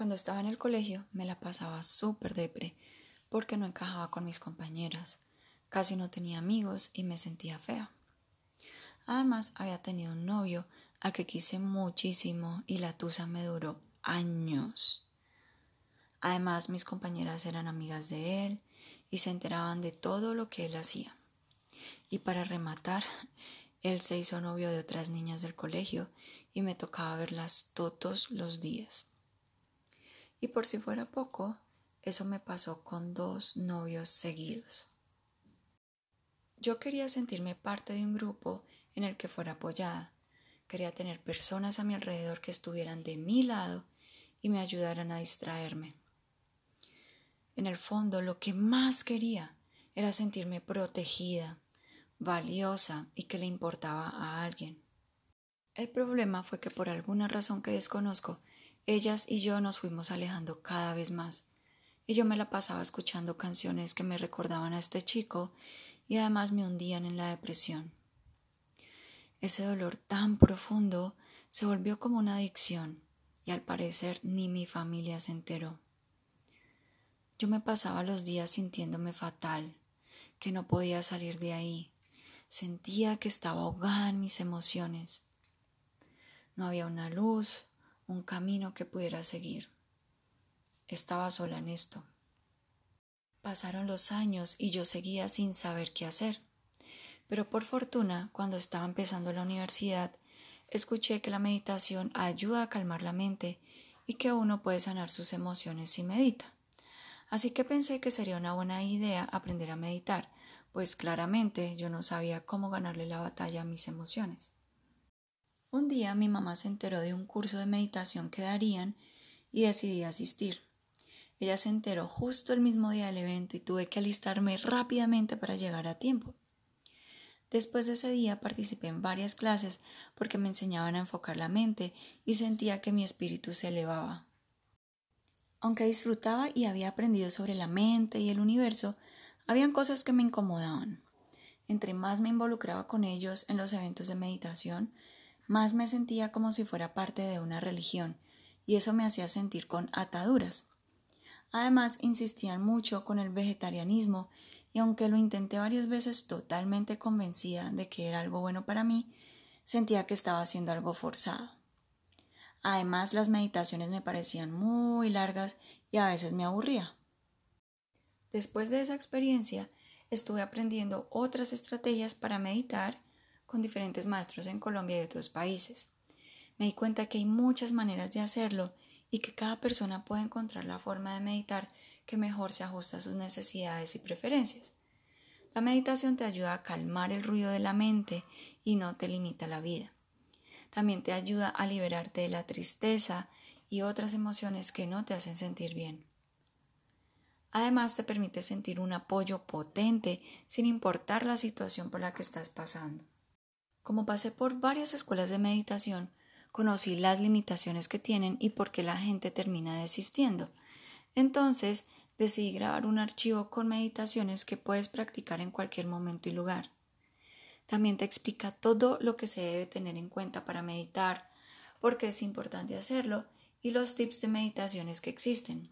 Cuando estaba en el colegio me la pasaba súper depre porque no encajaba con mis compañeras, casi no tenía amigos y me sentía fea. Además había tenido un novio al que quise muchísimo y la tusa me duró años. Además mis compañeras eran amigas de él y se enteraban de todo lo que él hacía. Y para rematar, él se hizo novio de otras niñas del colegio y me tocaba verlas todos los días. Y por si fuera poco, eso me pasó con dos novios seguidos. Yo quería sentirme parte de un grupo en el que fuera apoyada. Quería tener personas a mi alrededor que estuvieran de mi lado y me ayudaran a distraerme. En el fondo, lo que más quería era sentirme protegida, valiosa y que le importaba a alguien. El problema fue que por alguna razón que desconozco, ellas y yo nos fuimos alejando cada vez más, y yo me la pasaba escuchando canciones que me recordaban a este chico y además me hundían en la depresión. Ese dolor tan profundo se volvió como una adicción y al parecer ni mi familia se enteró. Yo me pasaba los días sintiéndome fatal, que no podía salir de ahí. Sentía que estaba ahogada en mis emociones. No había una luz, un camino que pudiera seguir. Estaba sola en esto. Pasaron los años y yo seguía sin saber qué hacer. Pero por fortuna, cuando estaba empezando la universidad, escuché que la meditación ayuda a calmar la mente y que uno puede sanar sus emociones si medita. Así que pensé que sería una buena idea aprender a meditar, pues claramente yo no sabía cómo ganarle la batalla a mis emociones. Un día mi mamá se enteró de un curso de meditación que darían y decidí asistir. Ella se enteró justo el mismo día del evento y tuve que alistarme rápidamente para llegar a tiempo. Después de ese día participé en varias clases porque me enseñaban a enfocar la mente y sentía que mi espíritu se elevaba. Aunque disfrutaba y había aprendido sobre la mente y el universo, habían cosas que me incomodaban. Entre más me involucraba con ellos en los eventos de meditación, más me sentía como si fuera parte de una religión, y eso me hacía sentir con ataduras. Además, insistían mucho con el vegetarianismo, y aunque lo intenté varias veces totalmente convencida de que era algo bueno para mí, sentía que estaba haciendo algo forzado. Además, las meditaciones me parecían muy largas y a veces me aburría. Después de esa experiencia, estuve aprendiendo otras estrategias para meditar con diferentes maestros en Colombia y otros países. Me di cuenta que hay muchas maneras de hacerlo y que cada persona puede encontrar la forma de meditar que mejor se ajusta a sus necesidades y preferencias. La meditación te ayuda a calmar el ruido de la mente y no te limita la vida. También te ayuda a liberarte de la tristeza y otras emociones que no te hacen sentir bien. Además te permite sentir un apoyo potente sin importar la situación por la que estás pasando. Como pasé por varias escuelas de meditación, conocí las limitaciones que tienen y por qué la gente termina desistiendo. Entonces decidí grabar un archivo con meditaciones que puedes practicar en cualquier momento y lugar. También te explica todo lo que se debe tener en cuenta para meditar, por qué es importante hacerlo y los tips de meditaciones que existen.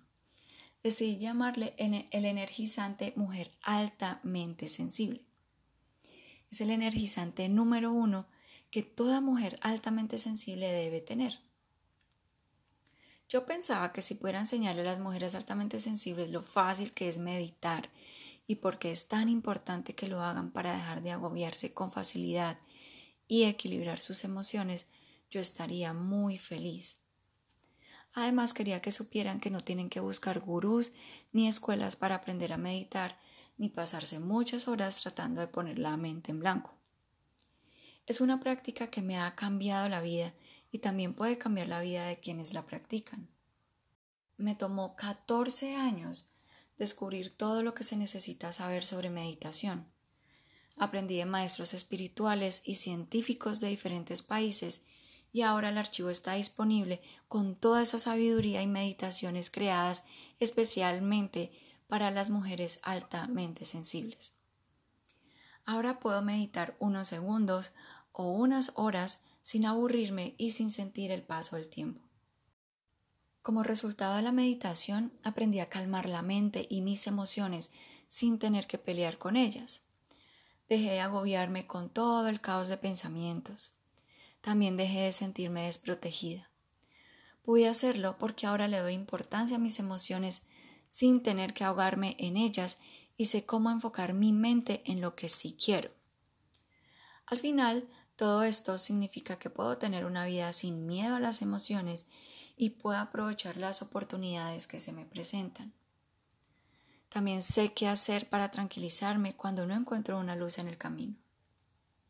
Decidí llamarle el energizante mujer altamente sensible. Es el energizante número uno que toda mujer altamente sensible debe tener. Yo pensaba que si pudiera enseñarle a las mujeres altamente sensibles lo fácil que es meditar y por qué es tan importante que lo hagan para dejar de agobiarse con facilidad y equilibrar sus emociones, yo estaría muy feliz. Además quería que supieran que no tienen que buscar gurús ni escuelas para aprender a meditar, ni pasarse muchas horas tratando de poner la mente en blanco. Es una práctica que me ha cambiado la vida y también puede cambiar la vida de quienes la practican. Me tomó 14 años descubrir todo lo que se necesita saber sobre meditación. Aprendí de maestros espirituales y científicos de diferentes países y ahora el archivo está disponible con toda esa sabiduría y meditaciones creadas especialmente para las mujeres altamente sensibles. Ahora puedo meditar unos segundos o unas horas sin aburrirme y sin sentir el paso del tiempo. Como resultado de la meditación, aprendí a calmar la mente y mis emociones sin tener que pelear con ellas. Dejé de agobiarme con todo el caos de pensamientos. También dejé de sentirme desprotegida. Pude hacerlo porque ahora le doy importancia a mis emociones sin tener que ahogarme en ellas y sé cómo enfocar mi mente en lo que sí quiero. Al final, todo esto significa que puedo tener una vida sin miedo a las emociones y puedo aprovechar las oportunidades que se me presentan. También sé qué hacer para tranquilizarme cuando no encuentro una luz en el camino.